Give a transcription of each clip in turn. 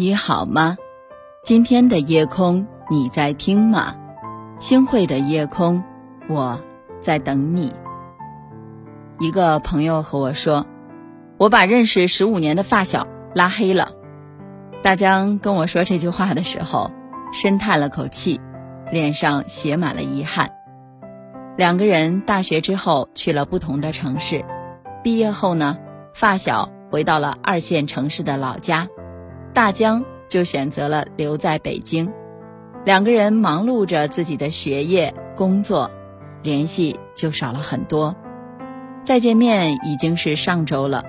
你好吗？今天的夜空你在听吗？星汇的夜空，我在等你。一个朋友和我说，我把认识十五年的发小拉黑了。大江跟我说这句话的时候，深叹了口气，脸上写满了遗憾。两个人大学之后去了不同的城市，毕业后呢，发小回到了二线城市的老家，大江就选择了留在北京。两个人忙碌着自己的学业、工作，联系就少了很多。再见面已经是上周了，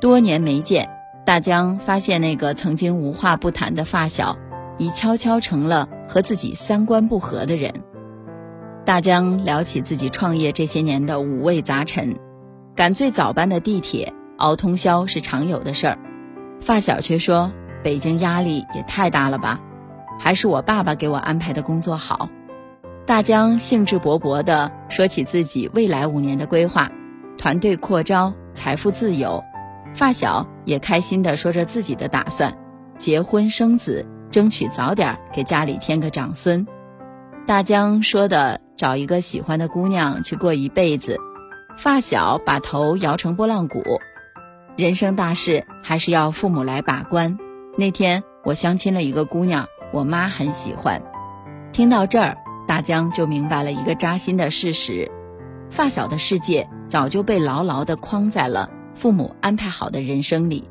多年没见，大江发现那个曾经无话不谈的发小，已悄悄成了和自己三观不合的人。大江聊起自己创业这些年的五味杂陈，赶最早班的地铁、熬通宵是常有的事儿，发小却说北京压力也太大了吧，还是我爸爸给我安排的工作好。大江兴致勃勃地说起自己未来五年的规划，团队扩招、财富自由，发小也开心地说着自己的打算，结婚生子，争取早点给家里添个长孙。大江说的找一个喜欢的姑娘去过一辈子，发小把头摇成拨浪鼓。人生大事还是要父母来把关。那天我相亲了一个姑娘，我妈很喜欢。听到这儿，大江就明白了一个扎心的事实：发小的世界早就被牢牢地框在了父母安排好的人生里，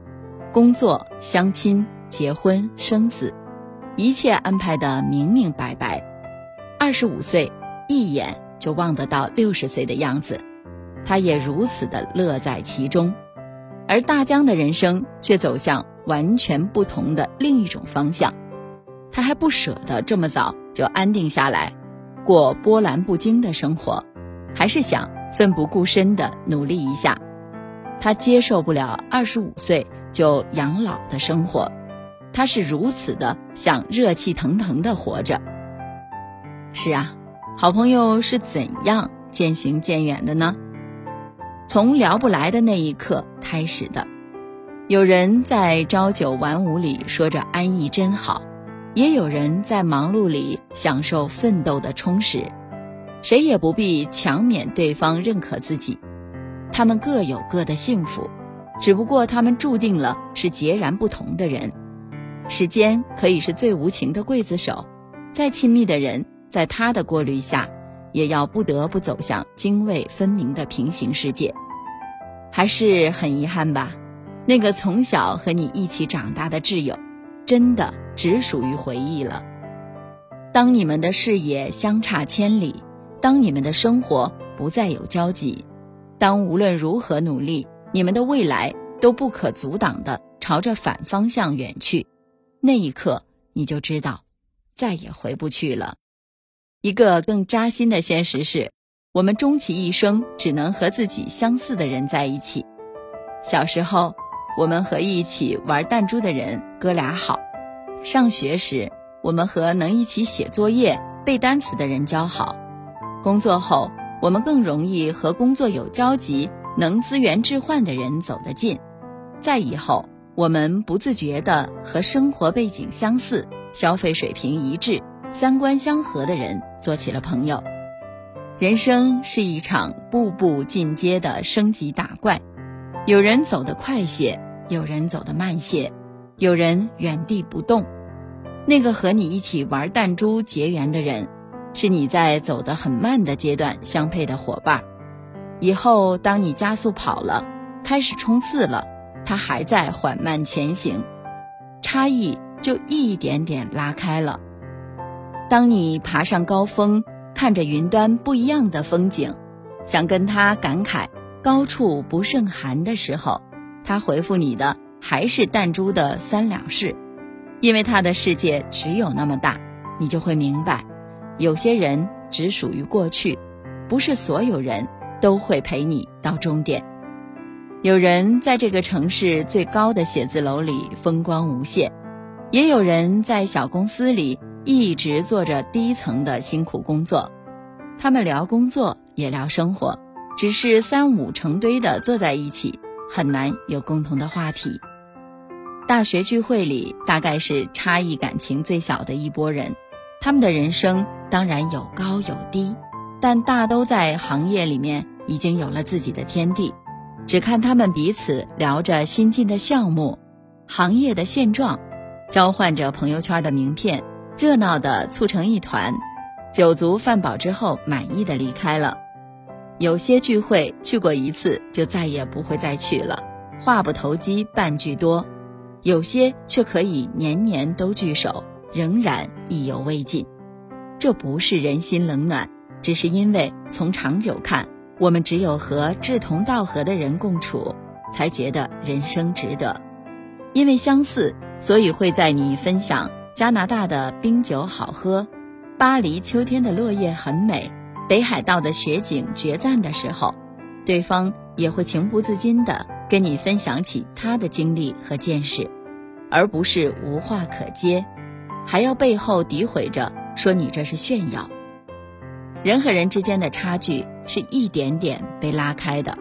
工作、相亲、结婚、生子，一切安排的明明白白。二十五岁，一眼就望得到六十岁的样子，他也如此的乐在其中，而大江的人生却走向完全不同的另一种方向，他还不舍得这么早就安定下来，过波澜不惊的生活，还是想奋不顾身的努力一下，他接受不了二十五岁就养老的生活，他是如此的想热气腾腾的活着。是啊，好朋友是怎样渐行渐远的呢？从聊不来的那一刻开始的。有人在朝九晚五里说着安逸真好，也有人在忙碌里享受奋斗的充实。谁也不必强勉对方认可自己，他们各有各的幸福，只不过他们注定了是截然不同的人。时间可以是最无情的刽子手，再亲密的人。在他的过滤下，也要不得不走向泾渭分明的平行世界，还是很遗憾吧。那个从小和你一起长大的挚友，真的只属于回忆了。当你们的视野相差千里，当你们的生活不再有交集，当无论如何努力，你们的未来都不可阻挡的朝着反方向远去，那一刻你就知道，再也回不去了。一个更扎心的现实是，我们终其一生只能和自己相似的人在一起。小时候，我们和一起玩弹珠的人哥俩好；上学时，我们和能一起写作业、背单词的人交好；工作后，我们更容易和工作有交集、能资源置换的人走得近。再以后，我们不自觉地和生活背景相似、消费水平一致。三观相合的人做起了朋友。人生是一场步步进阶的升级打怪，有人走得快些，有人走得慢些，有人原地不动。那个和你一起玩弹珠结缘的人，是你在走得很慢的阶段相配的伙伴。以后当你加速跑了，开始冲刺了，他还在缓慢前行，差异就一点点拉开了。当你爬上高峰，看着云端不一样的风景，想跟他感慨“高处不胜寒”的时候，他回复你的还是弹珠的三两事，因为他的世界只有那么大，你就会明白，有些人只属于过去，不是所有人都会陪你到终点。有人在这个城市最高的写字楼里风光无限，也有人在小公司里。一直做着低层的辛苦工作，他们聊工作也聊生活，只是三五成堆的坐在一起，很难有共同的话题。大学聚会里大概是差异感情最小的一拨人，他们的人生当然有高有低，但大都在行业里面已经有了自己的天地。只看他们彼此聊着新进的项目、行业的现状，交换着朋友圈的名片，热闹的促成一团。酒足饭饱之后，满意的离开了。有些聚会去过一次就再也不会再去了，话不投机半句多。有些却可以年年都聚首，仍然意犹未尽。这不是人心冷暖，只是因为从长久看，我们只有和志同道合的人共处，才觉得人生值得。因为相似，所以会在你分享加拿大的冰酒好喝，巴黎秋天的落叶很美，北海道的雪景绝赞的时候，对方也会情不自禁的。跟你分享起他的经历和见识，而不是无话可接，还要背后诋毁着说你这是炫耀。人和人之间的差距是一点点被拉开的。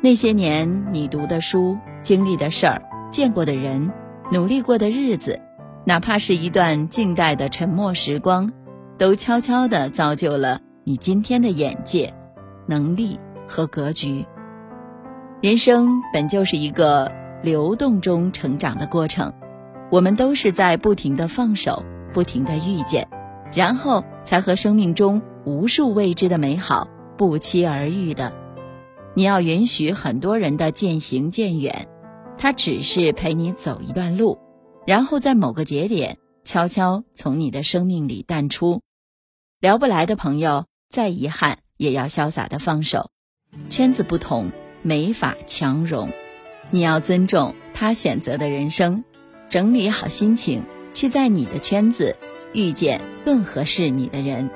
那些年你读的书、经历的事儿、见过的人、努力过的日子，哪怕是一段静待的沉默时光，都悄悄地造就了你今天的眼界、能力和格局。人生本就是一个流动中成长的过程，我们都是在不停的放手，不停的遇见，然后才和生命中无数未知的美好不期而遇的。你要允许很多人的渐行渐远，他只是陪你走一段路，然后在某个节点悄悄从你的生命里淡出。聊不来的朋友，再遗憾也要潇洒的放手。圈子不同。没法强融，你要尊重他选择的人生，整理好心情，去在你的圈子遇见更合适你的人。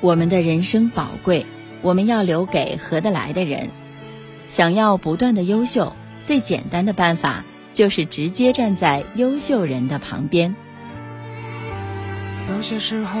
我们的人生宝贵，我们要留给合得来的人。想要不断的优秀，最简单的办法就是直接站在优秀人的旁边。有些时候，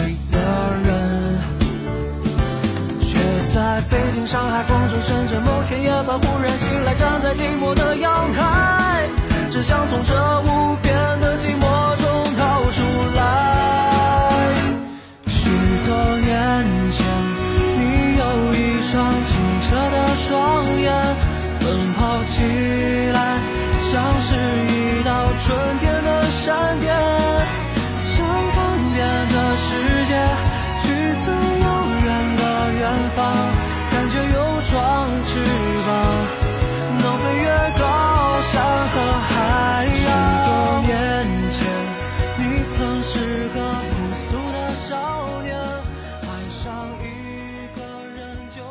上海、广州、深圳，某天夜晚忽然醒来，站在寂寞的阳台，只想从这无边的寂寞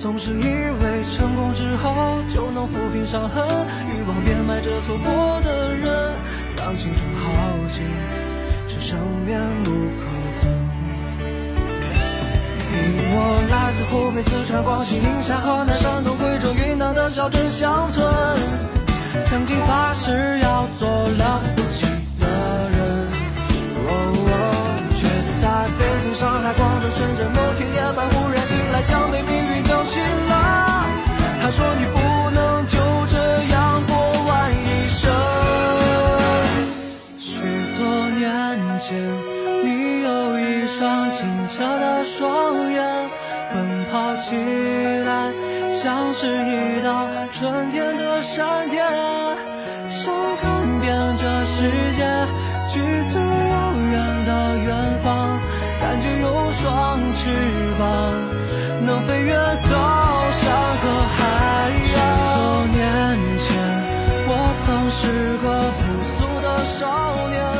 总是以为成功之后就能抚平伤痕，欲望变卖着错过的人，让青春耗尽，只剩面目可憎。你我来自湖北、四川、广西、宁夏、河南、山东、贵州、云南的小镇乡村，曾经发誓要做了不起趁着、某天夜晚忽然醒来，像被命运叫醒了。他说你不能就这样过完一生。许多年前，你有一双清澈的双眼，奔跑起来像是一道春天的闪电，想看遍这世界，去最遥远的远方，双翅膀能飞越高山和海洋。许多年前我曾是个朴素的少年。